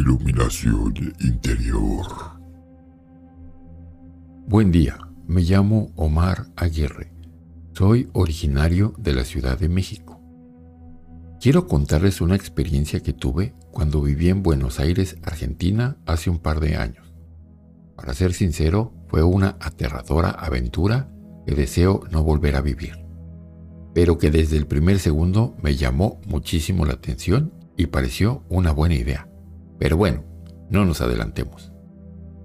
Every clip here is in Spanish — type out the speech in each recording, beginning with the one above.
iluminación interior. Buen día, me llamo Omar Aguirre. Soy originario de la Ciudad de México. Quiero contarles una experiencia que tuve cuando viví en Buenos Aires, Argentina, hace un par de años. Para ser sincero, fue una aterradora aventura que deseo no volver a vivir, pero que desde el primer segundo me llamó muchísimo la atención y pareció una buena idea. Pero bueno, no nos adelantemos.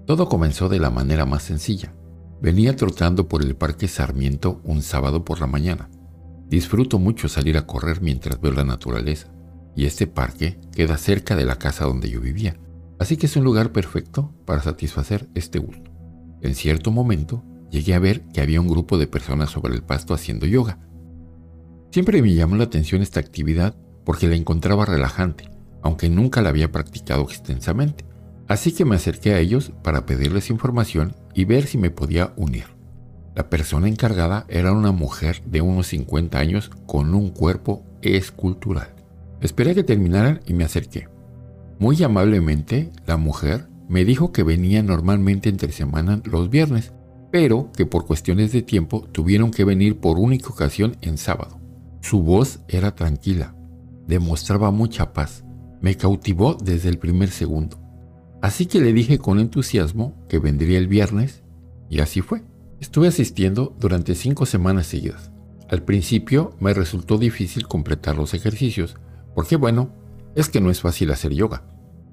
Todo comenzó de la manera más sencilla. Venía trotando por el Parque Sarmiento un sábado por la mañana. Disfruto mucho salir a correr mientras veo la naturaleza, y este parque queda cerca de la casa donde yo vivía, así que es un lugar perfecto para satisfacer este gusto. En cierto momento llegué a ver que había un grupo de personas sobre el pasto haciendo yoga. Siempre me llamó la atención esta actividad porque la encontraba relajante aunque nunca la había practicado extensamente. Así que me acerqué a ellos para pedirles información y ver si me podía unir. La persona encargada era una mujer de unos 50 años con un cuerpo escultural. Esperé que terminaran y me acerqué. Muy amablemente, la mujer me dijo que venía normalmente entre semana los viernes, pero que por cuestiones de tiempo tuvieron que venir por única ocasión en sábado. Su voz era tranquila, demostraba mucha paz me cautivó desde el primer segundo. Así que le dije con entusiasmo que vendría el viernes y así fue. Estuve asistiendo durante cinco semanas seguidas. Al principio me resultó difícil completar los ejercicios, porque bueno, es que no es fácil hacer yoga,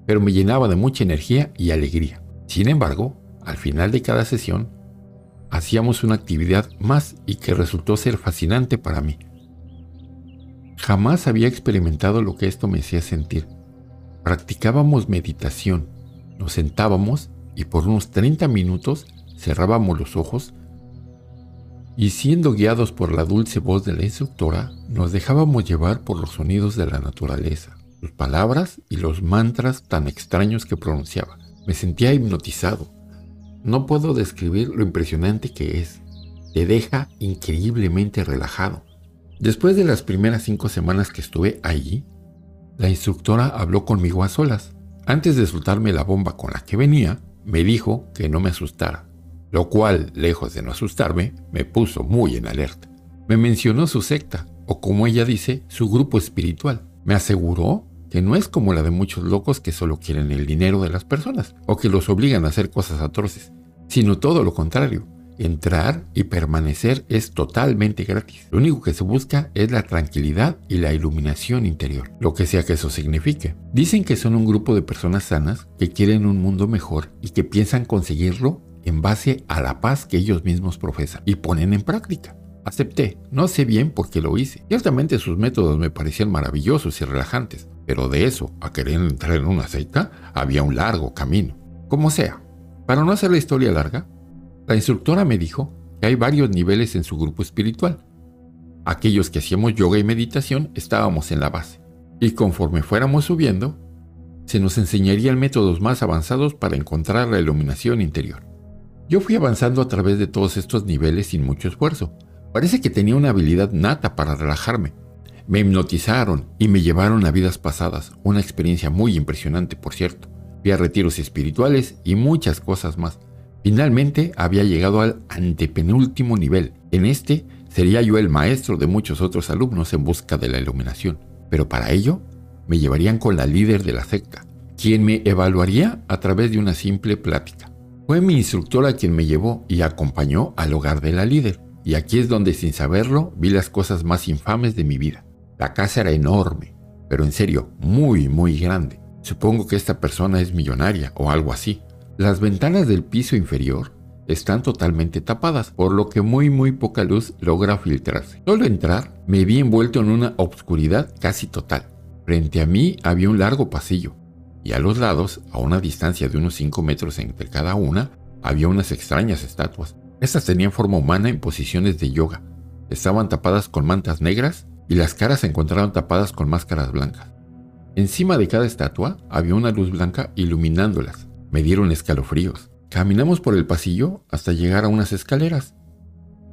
pero me llenaba de mucha energía y alegría. Sin embargo, al final de cada sesión, hacíamos una actividad más y que resultó ser fascinante para mí. Jamás había experimentado lo que esto me hacía sentir. Practicábamos meditación, nos sentábamos y por unos 30 minutos cerrábamos los ojos y siendo guiados por la dulce voz de la instructora, nos dejábamos llevar por los sonidos de la naturaleza, sus palabras y los mantras tan extraños que pronunciaba. Me sentía hipnotizado. No puedo describir lo impresionante que es. Te deja increíblemente relajado. Después de las primeras cinco semanas que estuve allí, la instructora habló conmigo a solas. Antes de soltarme la bomba con la que venía, me dijo que no me asustara, lo cual, lejos de no asustarme, me puso muy en alerta. Me mencionó su secta, o como ella dice, su grupo espiritual. Me aseguró que no es como la de muchos locos que solo quieren el dinero de las personas, o que los obligan a hacer cosas atroces, sino todo lo contrario, Entrar y permanecer es totalmente gratis. Lo único que se busca es la tranquilidad y la iluminación interior, lo que sea que eso signifique. Dicen que son un grupo de personas sanas que quieren un mundo mejor y que piensan conseguirlo en base a la paz que ellos mismos profesan y ponen en práctica. Acepté, no sé bien por qué lo hice. Ciertamente sus métodos me parecían maravillosos y relajantes, pero de eso a querer entrar en una secta había un largo camino. Como sea, para no hacer la historia larga, la instructora me dijo que hay varios niveles en su grupo espiritual. Aquellos que hacíamos yoga y meditación estábamos en la base, y conforme fuéramos subiendo, se nos enseñarían métodos más avanzados para encontrar la iluminación interior. Yo fui avanzando a través de todos estos niveles sin mucho esfuerzo. Parece que tenía una habilidad nata para relajarme. Me hipnotizaron y me llevaron a vidas pasadas, una experiencia muy impresionante, por cierto. Vi a retiros espirituales y muchas cosas más. Finalmente había llegado al antepenúltimo nivel. En este sería yo el maestro de muchos otros alumnos en busca de la iluminación. Pero para ello me llevarían con la líder de la secta, quien me evaluaría a través de una simple plática. Fue mi instructora quien me llevó y acompañó al hogar de la líder. Y aquí es donde sin saberlo vi las cosas más infames de mi vida. La casa era enorme, pero en serio, muy, muy grande. Supongo que esta persona es millonaria o algo así. Las ventanas del piso inferior están totalmente tapadas, por lo que muy muy poca luz logra filtrarse. Solo entrar me vi envuelto en una obscuridad casi total. Frente a mí había un largo pasillo, y a los lados, a una distancia de unos 5 metros entre cada una, había unas extrañas estatuas. Estas tenían forma humana en posiciones de yoga. Estaban tapadas con mantas negras y las caras se encontraban tapadas con máscaras blancas. Encima de cada estatua había una luz blanca iluminándolas. Me dieron escalofríos. Caminamos por el pasillo hasta llegar a unas escaleras.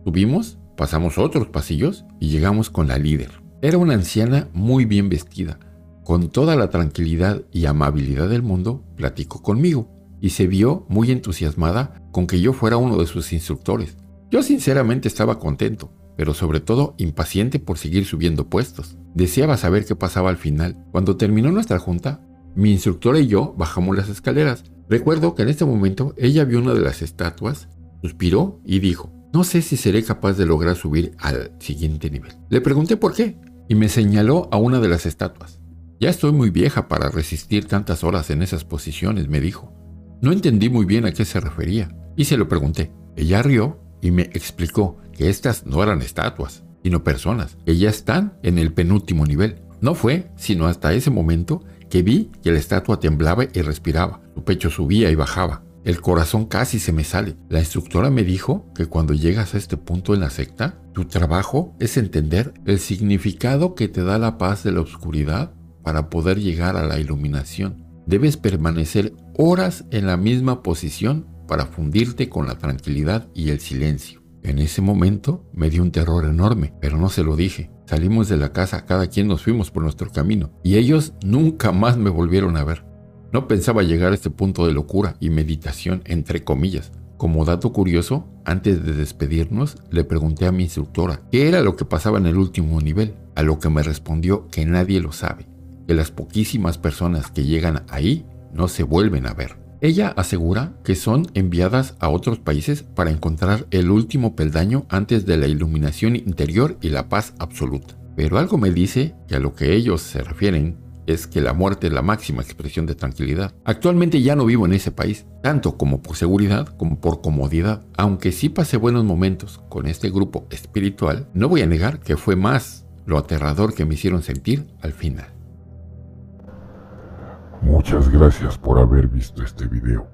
Subimos, pasamos otros pasillos y llegamos con la líder. Era una anciana muy bien vestida. con toda la tranquilidad y amabilidad del mundo, platicó conmigo y se vio muy entusiasmada con que yo fuera uno de sus instructores. Yo sinceramente estaba contento, pero sobre todo impaciente por seguir subiendo puestos. Deseaba saber qué pasaba al final. Cuando terminó nuestra junta, mi instructora y yo bajamos las escaleras. Recuerdo que en este momento ella vio una de las estatuas, suspiró y dijo, no sé si seré capaz de lograr subir al siguiente nivel. Le pregunté por qué y me señaló a una de las estatuas. Ya estoy muy vieja para resistir tantas horas en esas posiciones, me dijo. No entendí muy bien a qué se refería y se lo pregunté. Ella rió y me explicó que estas no eran estatuas, sino personas, que ya están en el penúltimo nivel. No fue sino hasta ese momento que vi que la estatua temblaba y respiraba, su pecho subía y bajaba. El corazón casi se me sale. La instructora me dijo que cuando llegas a este punto en la secta, tu trabajo es entender el significado que te da la paz de la oscuridad para poder llegar a la iluminación. Debes permanecer horas en la misma posición para fundirte con la tranquilidad y el silencio. En ese momento me dio un terror enorme, pero no se lo dije. Salimos de la casa, cada quien nos fuimos por nuestro camino, y ellos nunca más me volvieron a ver. No pensaba llegar a este punto de locura y meditación, entre comillas. Como dato curioso, antes de despedirnos, le pregunté a mi instructora qué era lo que pasaba en el último nivel, a lo que me respondió que nadie lo sabe, que las poquísimas personas que llegan ahí no se vuelven a ver. Ella asegura que son enviadas a otros países para encontrar el último peldaño antes de la iluminación interior y la paz absoluta. Pero algo me dice que a lo que ellos se refieren es que la muerte es la máxima expresión de tranquilidad. Actualmente ya no vivo en ese país, tanto como por seguridad como por comodidad. Aunque sí pasé buenos momentos con este grupo espiritual, no voy a negar que fue más lo aterrador que me hicieron sentir al final. Muchas gracias por haber visto este video.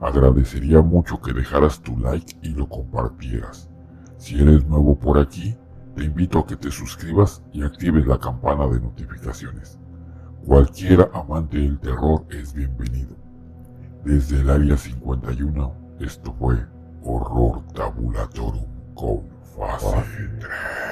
Agradecería mucho que dejaras tu like y lo compartieras. Si eres nuevo por aquí, te invito a que te suscribas y actives la campana de notificaciones. Cualquier amante del terror es bienvenido. Desde el área 51, esto fue Horror Tabulatorum con fase 3.